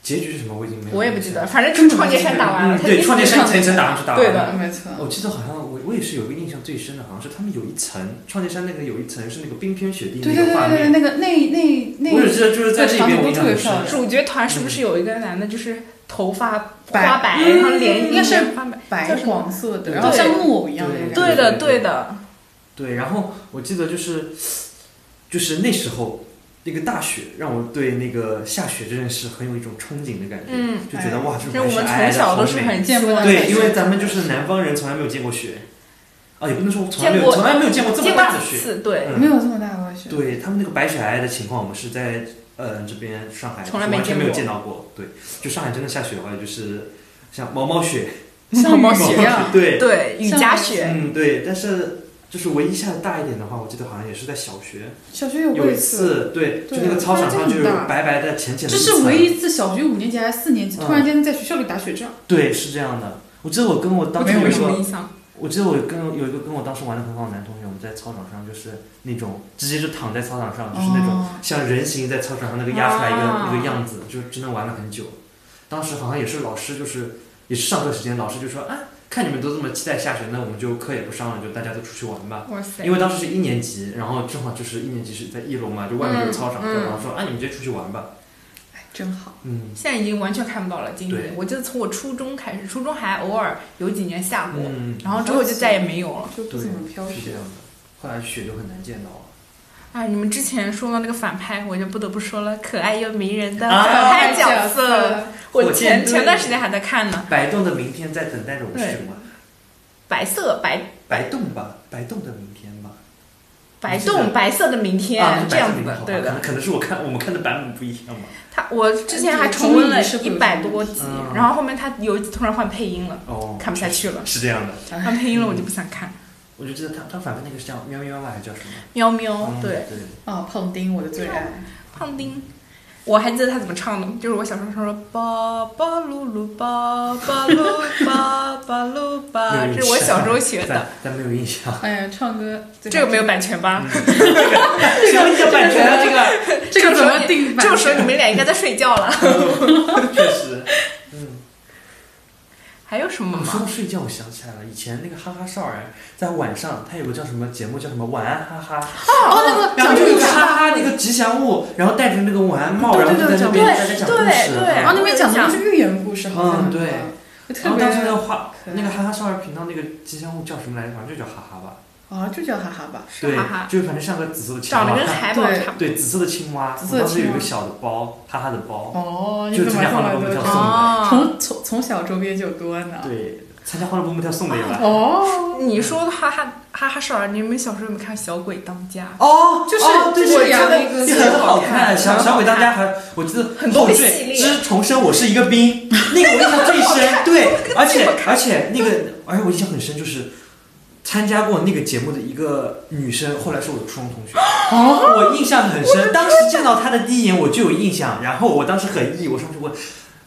结局是什么我已经没有。我也不记得，。反正就是创界山打完了，嗯，对，创建山一层一层打上去打完对的了。没错。我记得好像我我也是有一个印象最深的，好像是他们有一层创建山那个有一层是那个冰天雪地对那个画对对对对，面，那个那那那我只记得就是在这边我别漂。亮主角团是不是有一个男的，就是头发白花白，嗯然后脸应该是花白，黄色的，然后像木偶一样的那个对的对的，对，然后我记得就是就是那时候那个大雪让我对那个下雪这件事很有一种憧憬的感觉，嗯，就觉得哇，这就我们从小都是很见过对，因为咱们就是南方人，从来没有见过雪。啊，也不能说从来没有，从来没有见过这么大的雪，对，没有这么大的雪。对他们那个白雪皑皑的情况，我们是在呃这边上海从来完全没有见到过。对，就上海真的下雪的话，就是像毛毛雪，*laughs* 毛毛雪 *laughs* 对对，雨夹雪。嗯，对，但是就是唯一下的大一点的话，我记得好像也是在小学。小学有有一次，对，就那个操场上就有白白的、浅浅的。这是唯一一次小学五年级还是四年级，突然间在学校里打雪仗。对，是这样的。我记得我跟我当时有什么印象？我记得我跟有一个跟我当时玩的很好的男同学，我们在操场上就是那种直接就躺在操场上，就是那种像人形在操场上那个压出来一个那个样子，就真的玩了很久。当时好像也是老师，就是也是上课时间，老师就说啊，看你们都这么期待下雪，那我们就课也不上了，就大家都出去玩吧。哇塞！因为当时是一年级，然后正好就是一年级是在一楼嘛，就外面有操场，然后说啊，你们直接出去玩吧。真好，嗯，现在已经完全看不到了。今年我记得从我初中开始，初中还偶尔有几年下过，然后之后就再也没有了，就不怎么飘雪。是这样的，后来雪就很难见到了。哎，你们之前说到那个反派，我就不得不说了，可爱又迷人的反派角色。我前前段时间还在看呢。白洞的明天在等待着我是什么？白色白白洞吧，白洞的明天吧。白洞白色的明天，这样子的，对的。可能是我看我们看的版本不一样吧。他我之前还重温了一百多集，然后后面他有一集突然换配音了，哦看不下去了。是这样的，*laughs* 换配音了我就不想看。*laughs* 我就记得他他反派那个是叫喵喵吧，还是叫什么？喵喵，对对。啊，胖丁，我的最爱，胖丁。我还记得他怎么唱的，就是我小时候说“巴巴噜噜巴巴噜巴巴噜巴”，这是我小时候学的。但没有印象。哎呀，唱歌这个没有版权吧？这个这个版权，这个这个怎么定？这个时候你们俩应该在睡觉了。*laughs* 确实，嗯。还有什么吗？说到睡觉，我想起来了，以前那个哈哈少儿在晚上，他有个叫什么节目，叫什么晚安哈哈。哦，那个然后就有个哈哈那个吉祥物，然后戴着那个晚安帽，然后在那边大家讲故事。然后那边讲的都是寓言故事，好像。嗯，对。然后当时那个哈那个哈哈少儿频道那个吉祥物叫什么来着？好像就叫哈哈吧。啊，就叫哈哈吧。哈哈，就反正像个紫色的青蛙。长得跟海宝差不多。对，紫色的青蛙。紫色当时有一个小的包，哈哈的包。哦，就参加欢乐蹦蹦跳送的。从从从小周边就多呢。对。参加欢乐蹦蹦跳送的吧？哦，你说哈哈哈哈少儿，你们小时候有没有看《小鬼当家》？哦，就是对呀，那个很好看。小小鬼当家还我记得很多系列。之重生，我是一个兵，*laughs* 那个我印象最深。对，而且而且那个，而且我印象很深，就是参加过那个节目的一个女生，后来是我的初中同学。哦，我印象很深。当时见到她的第一眼，我就有印象。然后我当时很意，我上去问。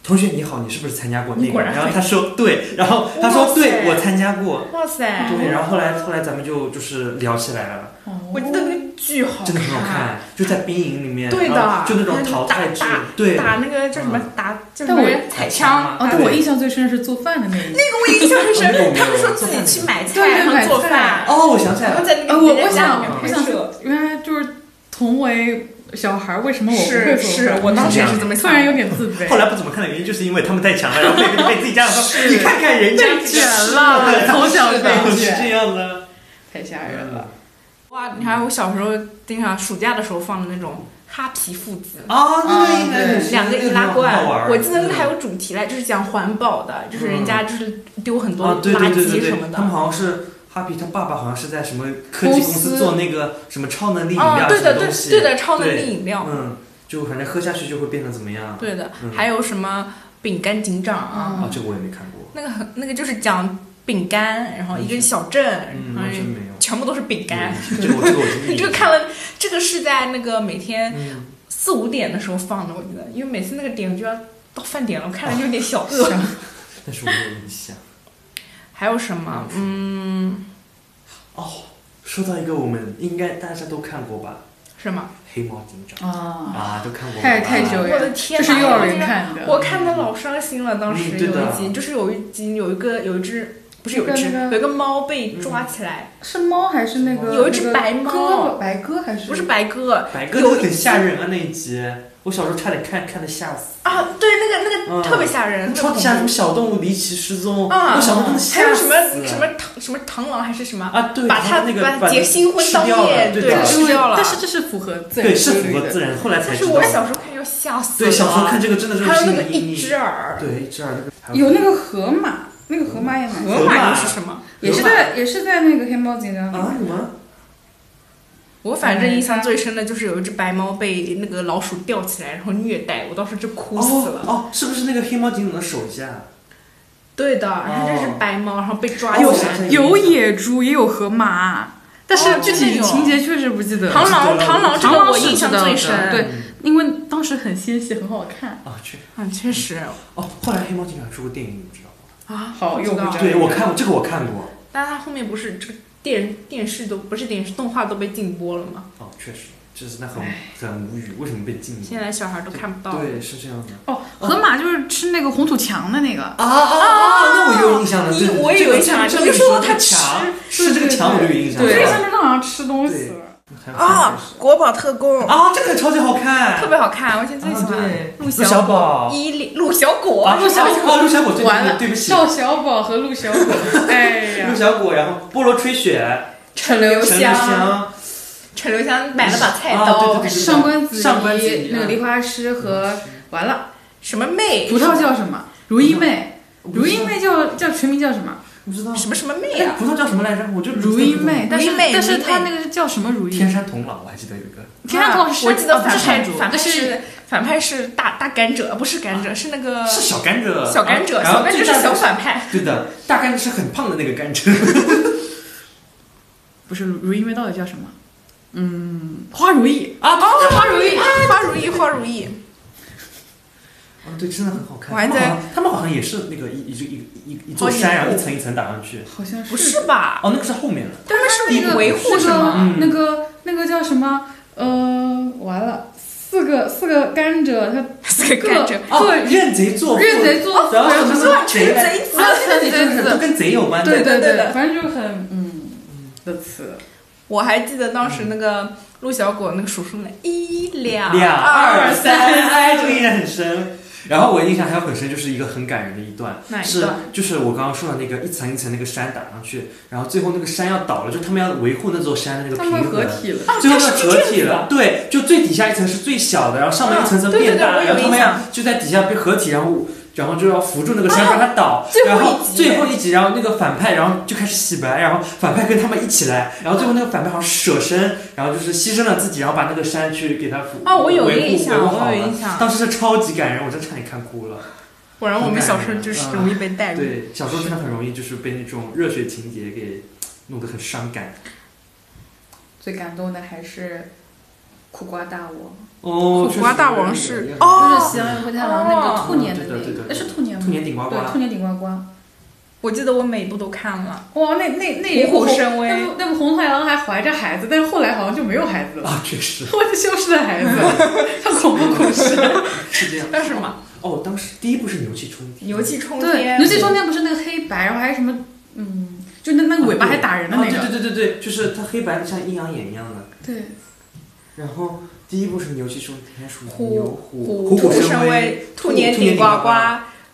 同学你好，你是不是参加过那个？然后他说对，然后他说对，我参加过。哇塞！对，然后后来后来咱们就就是聊起来了。我记得那个剧好，真的很好看，就在兵营里面，对的，就那种淘汰制，对，打那个叫什么打，叫什么彩枪。哦，我印象最深的是做饭的那一。那个我印象很深，他们说自己去买菜，然后做饭。哦，我想起来了，我我想我想原来就是同为。小孩为什么我不会做？是我当时也是这么想，突然有点自卑。后来不怎么看的原因，就是因为他们太强了，然后被被自己家长说：“你看看人家卷了，从小被卷，是这样的，太吓人了。”哇，你看我小时候经常暑假的时候放的那种哈皮父子啊，那个应该两个易拉罐，我记得那个还有主题来，就是讲环保的，就是人家就是丢很多垃圾什么的。他们好像是。哈皮他爸爸好像是在什么科技公司做那个什么超能力饮料什么东西，对的，超能力饮料，嗯，就反正喝下去就会变得怎么样？对的，还有什么饼干警长啊？啊，这个我也没看过。那个很，那个就是讲饼干，然后一个小镇，然后全部都是饼干。这个我这个我 *laughs* 这个看了，这个是在那个每天四五点的时候放的，我觉得，因为每次那个点就要到饭点了，我看了就有点小饿。*laughs* 但是我没有印象。还有什么？嗯，哦，说到一个，我们应该大家都看过吧？什么？黑猫警长啊啊，都看过。太太久远，我的天这是幼儿园看的。我看的老伤心了，当时有一集，就是有一集有一个有一只不是有一只，有一个猫被抓起来，是猫还是那个？有一只白猫，白鸽还是？不是白鸽，白鸽很吓人啊那一集。我小时候差点看看的吓死啊！对，那个那个特别吓人，超级吓人！什么小动物离奇失踪啊！我小时候真的吓死。还有什么什么螳什么螳螂还是什么啊？对，把它那个把结新婚当夜，对，吃掉了。但是这是符合自然，对，是符合自然。后来才知道。但是我小时候看要吓死。对，小时候看这个真的是还有那个一只耳，对，一只耳那个。有那个河马，那个河马也蛮。河马又是什么？也是在也是在那个黑猫警长啊？什么？我反正印象最深的就是有一只白猫被那个老鼠吊起来，然后虐待，我当时就哭死了。哦，是不是那个黑猫警长的手下？对的，然后这是白猫，然后被抓有有野猪，也有河马，但是具体情节确实不记得。螳螂，螳螂，螳螂我印象最深。对，因为当时很纤细，很好看。啊，确，啊，确实。哦，后来黑猫警长出过电影，你知道吗？啊，好，又对我看过这个，我看过。但是它后面不是这个。电电视都不是电视动画都被禁播了吗？哦，确实，就是那很很无语，为什么被禁？现在小孩都看不到。对，是这样的。哦，河马就是吃那个红土墙的那个。啊啊啊！那我有印象了，你我也有印象，就说它吃，是这个墙我就有印象。对，上面好像吃东西。啊，国宝特工。啊，这个超级好看，特别好看，我现在最喜欢陆小宝、伊利、陆小果、陆小果、陆小果，完了，对不起，赵小宝和陆小果，*laughs* 哎呀，陆小果，然后菠萝吹雪，陈留香，陈留香。买了把菜刀，上官子上官仪，那个梨花师和完了，什么妹，葡萄叫什么？如意妹，如意妹叫叫全名叫什么？不知道什么什么妹啊？葡萄叫什么来着？我就如意妹，但是但是他那个叫什么如意？天山童姥，我还记得有一个。天山童姥，我记得反派反派是反派是大大甘蔗，不是甘蔗，是那个是小甘蔗，小甘蔗，小甘蔗是小反派。对的，大甘蔗是很胖的那个甘蔗。*laughs* 不是如意妹到底叫什么？嗯，花如意啊，花如意，花如意，花如意。哦，对，真的很好看。我还在，他们好像也是那个一一一一一座山，然后一层一层打上去。好像是不是吧？哦，那个是后面的。他们是那个维护什么？那个那个叫什么？呃，完了，四个四个甘蔗，他 *laughs* 四个甘蔗，哦，认贼作父，认贼作父，然后什么贼贼子，贼都跟贼有关的。对对对，反正就很嗯的词。我还记得当时那个陆小果那个数数呢，一两两二三，哎，这个印象很深。然后我印象还有很深，就是一个很感人的一段，是就是我刚刚说的那个一层一层那个山打上去，然后最后那个山要倒了，就他们要维护那座山的那个平衡，合体了，最后要合体了，对，就最底下一层是最小的，然后上面一层层变大，然后他们要就在底下被合体，然后。然后就要扶住那个山，让它倒。然后最后一集，然后那个反派，然后就开始洗白，然后反派跟他们一起来，然后最后那个反派好像舍身，然后就是牺牲了自己，然后把那个山去给他扶啊，我有印象，我有印象。当时是超级感人，我真差点看哭了。果然我们小时候就是容易被带入。对，小时候真的很容易就是被那种热血情节给弄得很伤感。最感动的还是苦瓜大王。哦，苦瓜大王是哦，就是喜羊羊灰太狼那个兔年的那个，那是兔年吗？兔年顶呱呱，对，兔年顶呱呱。我记得我每部都看了。哇，那那那虎虎生威，那部那部红太狼还怀着孩子，但是后来好像就没有孩子了。啊，确实。*laughs* 或者消失的孩子，像 *laughs* 恐怖故事。*laughs* 是这样。但是嘛，哦，当时第一部是牛气冲天。牛气冲天。牛气冲天不是那个黑白，然后还有什么？嗯，就那那个尾巴还打人的那个。对对对对对，就是它黑白的像阴阳眼一样的。对。然后。第一部是牛气冲天，属牛虎虎虎生威，兔年顶呱呱，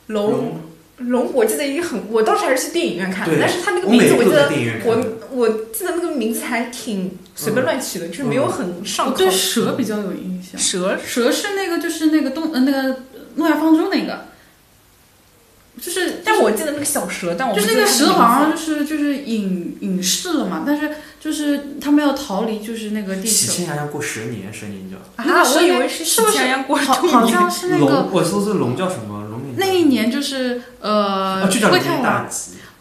龙龙，我记得也很，我当时还是去电影院看的，但是他那个名字我记得，我我记得那个名字还挺随便乱取的，就是没有很上口。对蛇比较有印象，蛇蛇是那个就是那个东呃那个诺亚方舟那个。就是，但我记得那个小蛇，但我就是那个蛇好像就是就是隐隐世了嘛，但是就是他们要逃离，就是那个地球。喜庆洋洋过十年，十年叫啊，我以为是是不是好好像是那个我说是龙叫什么龙？那一年就是呃，灰太狼，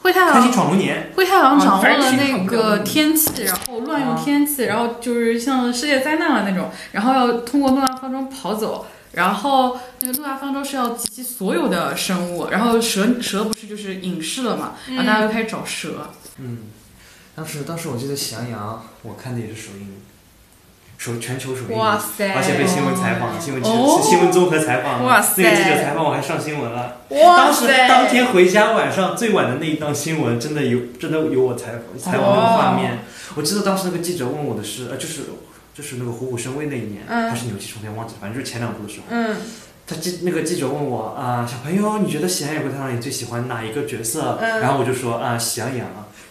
灰太狼开心闯龙年，灰太狼掌握了那个天气，然后乱用天气，然后就是像世界灾难了那种，然后要通过诺亚方舟跑走。然后那个诺亚方舟是要集齐所有的生物，然后蛇蛇不是就是隐世了嘛？然后大家就开始找蛇。嗯，当时当时我记得喜羊羊，我看的也是首映。首全球首映，哇塞！而且被新闻采访，新闻哦新闻综合采访，哇塞那个记者采访我还上新闻了。哇当时塞！当天回家晚上最晚的那一档新闻，真的有真的有我采访采访那个画面。我记得当时那个记者问我的是，呃，就是就是那个虎虎生威那一年，嗯还是牛气冲天，忘记了，反正就是前两部的时候。嗯他记那个记者问我啊、小朋友，你觉得《喜羊羊灰太狼》你最喜欢哪一个角色？嗯然后我就说啊、喜羊羊。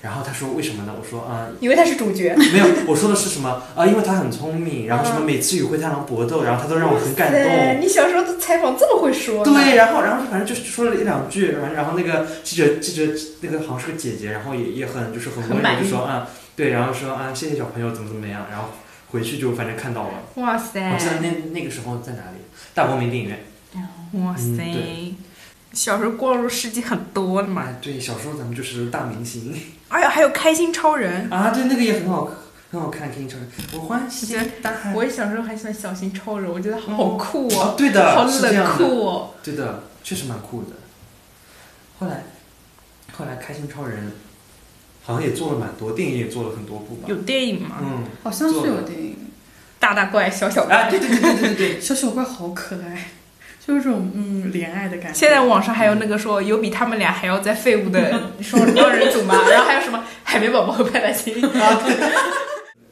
然后他说为什么呢？我说啊、以为他是主角，*laughs* 没有，我说的是什么啊、因为他很聪明，然后什么每次与灰太狼搏斗，然后他都让我很感动。你小时候的采访这么会说？对，，然后然后反正就是说了一两句，然后然后那个记者记者那个好像是个姐姐，然后也也很就是很温柔，很满意就说啊、对，然后说啊谢谢小朋友怎么怎么样，然后回去就反正看到了。哇塞我！记得那那个时候在哪里？大光明电影院。哇嗯塞！小时候过入世纪很多了嘛，哎，对，小时候咱们就是大明星 *laughs* 哎呀，还有开心超人，啊，对，那个也很好，很好看，《开心超人》。我欢喜大海。我小时候还喜欢小新超人，我觉得好酷哦，哦，对的，好是这冷样的，酷哦。对的，确实蛮酷的。后来，后来开心超人好像也做了蛮多，电影也做了很多部吧。有电影吗？嗯，好像是有电影。大大怪，小小啊，怪。对对对对对对对，*laughs* 小小怪好可爱，就是这种嗯怜爱的感觉。现在网上还有那个说有比他们俩还要再废物的 *laughs* 双双人组吗？然后还有什么？海绵宝宝和派大星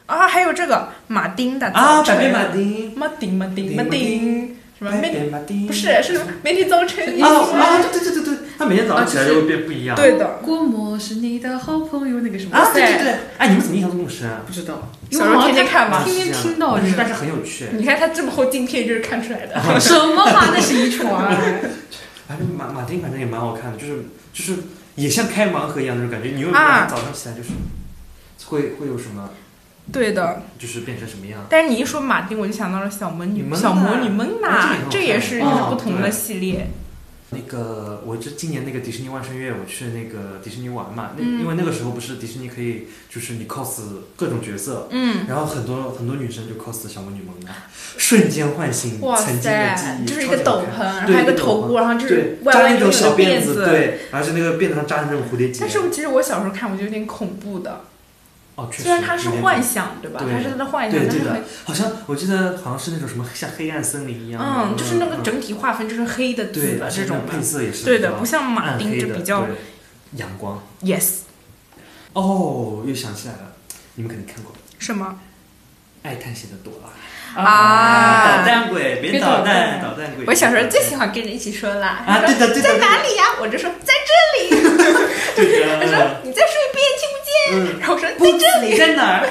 啊 *laughs* 还有这个马丁的啊，早晨。百变马丁，马丁马丁马马丁什么？百每变马丁，不是是每天早晨啊啊，对对对对对，他每天早上起来就会变不一样。对的，郭沫是你的好朋友，那个什么？啊，对对对，哎，你们怎么印象这么深啊？不知道，小时候天天看嘛天天听到这个。但是很有趣。你看他这么厚镜片就是看出来的。*laughs* 什么嘛？那是遗传。反 *laughs* 正马马丁反正也蛮好看的，就是就是也像开盲盒一样那种感觉。你又啊早上起来就是会会有什么，对的，就是变成什么样？但是你一说马丁，我就想到了小魔女们小魔女蒙娜啊，这也是就是哦不同的系列。那个我这今年那个迪士尼万圣月，我去那个迪士尼玩嘛，那、嗯。因为那个时候不是迪士尼可以就是你 cos 各种角色。嗯，然后很多很多女生就 cos 小魔女蒙娜，瞬间唤醒哇曾经的记，忆，就是一个斗篷，然后一个头箍，然后就是扎那种小辫辫子，对，而且那个辫子上扎的那种蝴蝶结。但是其实我小时候看，我觉得有点恐怖的。哦，确实虽然它是幻想，对吧？对它是它的幻想，对对的但是很，好像我记得好像是那种什么像黑暗森林一样，嗯，就是那个嗯整体划分就是黑的字对的这种配。色也是对的，不像马丁就比较阳光。yes 哦，又想起来了，你们肯定看过什么？《爱探险的朵拉》啊捣蛋鬼，别别捣蛋，捣蛋鬼。我小时候最喜欢跟人一起说啦。啊，对的对的，在哪里呀？我就说在这里。*laughs* 对的他说，你再说一遍，听不见。嗯，然后我说在这里在哪儿？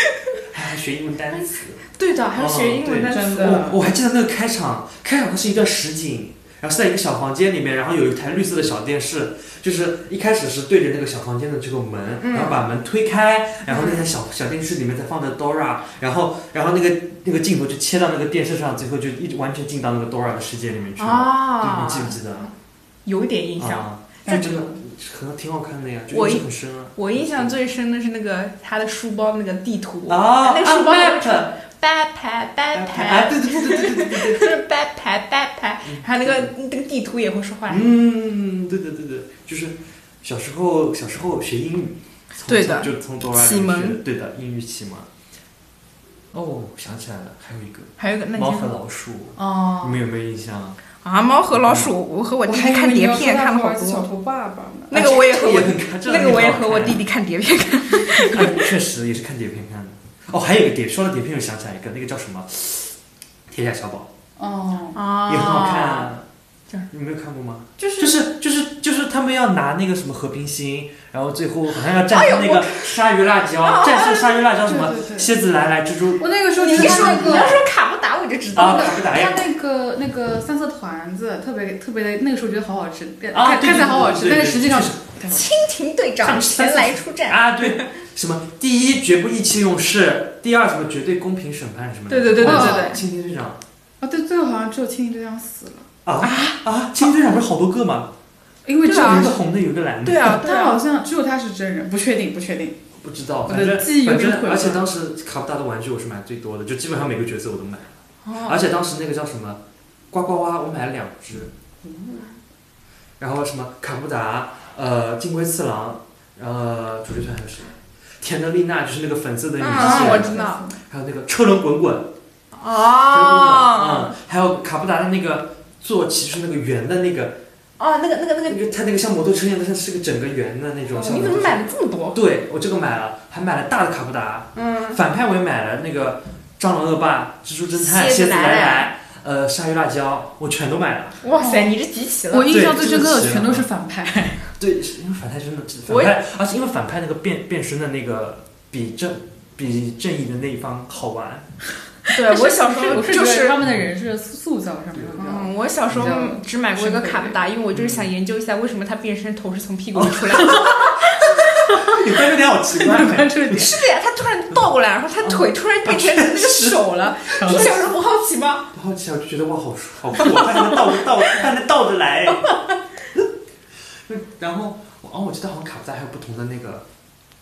*laughs* 还学英文单词。对的，还要学英文单词。我我还记得那个开场，开场它是一段实景，然后是在一个小房间里面，然后有一台绿色的小电视，就是一开始是对着那个小房间的这个门，嗯然后把门推开，然后那台小小电视里面在放着 Dora，然后然后那个那个镜头就切到那个电视上，最后就一直完全进到那个 Dora 的世界里面去了。你记不记得？有点印象。啊，但真的很挺好看的呀，就我印象很深啊。我印象最深的是那个他的书包那个地图，啊那个书包掰牌掰牌，对对对对对对对，掰牌掰牌，还有那个那个地图也会说话。嗯，对对对对，就是小时候小时候学英语，对的，就从哆啦 A 梦学的，对的，英语启蒙。哦，想起来了，还有一个，还有一个猫和老鼠哦，你们有没有印象？啊，猫和老鼠，我和我弟弟看碟片看了好多。小头爸爸那个我也和我那个我也和我弟弟看碟片看。确实也是看碟片看的。哦，还有一个碟，说到碟片，又想起来一个，那个叫什么？铁甲小宝哦，啊也很好看，这样你没有看过吗？就是就是就是就是他们要拿那个什么和平星，然后最后好像要战胜那个鲨鱼辣椒，战胜鲨鱼辣椒什么对对对蝎子来来蜘蛛我那个时候你一说只看那个。你要说卡布达，我就知道啊，了。卡布达呀它，那个那个三色团子特别特别的，那个时候觉得好好吃，看看起来好好吃，但是实际上是蜻蜓队长前来出战。啊，对，什么第一绝不意气用事，第二什么绝对公平审判什么的。对对对对对对蜻蜓队长啊，对，最后好像只有青青队长死了，啊啊，蜻蜓队长不是好多个吗？因为只有一个红的，有一个蓝的。对啊，对他好啊。像只有他是真人，不确定，不确定。不知道，我的反正记忆有反正，点混乱而且当时卡布达的玩具我是买最多的，就基本上每个角色我都买。哦而且当时那个叫什么呱呱蛙，我买了两只。然后什么卡布达，呃，金龟次郎，然后，主角团还有谁？甜德丽娜就是那个粉色的女机啊，器人，我知道。还有那个车轮滚滚，哦，嗯，还有卡布达的那个坐骑是那个圆的那个，哦，那个那个那个，它那个像摩托车一样，但是是个整个圆的那种。你怎么买了这么多？对我这个买了，还买了大的卡布达，嗯，反派我也买了那个蟑螂恶霸、蜘蛛侦探、蝎子来来，呃，鲨鱼辣椒，我全都买了。哇塞，你这集齐了。我印象最深刻的全都是反派。对，是因为反派真的反派，而且因为反派那个变变身的那个比正比正义的那一方好玩。*laughs* 对我小时候就是他们的人设塑造上面嗯，我小时候只买过一个卡布达，因为我就是想研究一下为什么他变身头是从屁股里出来的。*laughs* 你关注点好奇怪。*laughs* 关注点。是的呀，他突然倒过来，然后他腿突然变成那个手了，你小时候不好奇吗？不好奇，我就觉得哇，好好酷，他还能倒着倒，他还能倒着来。然后，哦，我记得好像卡布达还有不同的那个，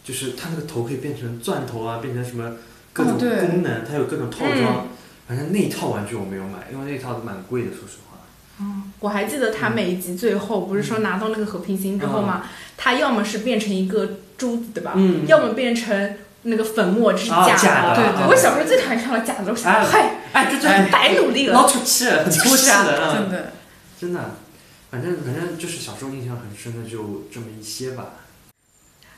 就是它那个头可以变成钻头啊，变成什么各种功能，它有各种套装。反正那一套玩具我没有买，因为那一套蛮贵的，说实话。我还记得他每一集最后不是说拿到那个和平星之后嘛，他要么是变成一个珠子，对吧？嗯要么变成那个粉末，这是啊假的对对我小时候最讨厌看到假的，我想，哎嗨，哎，这这哎白努力了。老出气，很出气的，嗯真的，真的。反正反正就是小时候印象很深的就这么一些吧。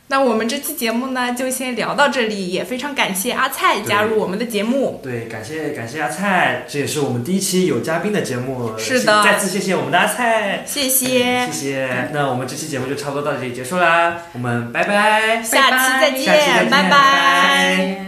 那我们这期节目呢，就先聊到这里，也非常感谢阿菜加入我们的节目。对，感谢感谢阿菜，这也是我们第一期有嘉宾的节目。是的再次谢谢我们的阿菜，谢谢谢，谢。那我们这期节目就差不多到这里结束啦，我们拜拜。下期再见，拜拜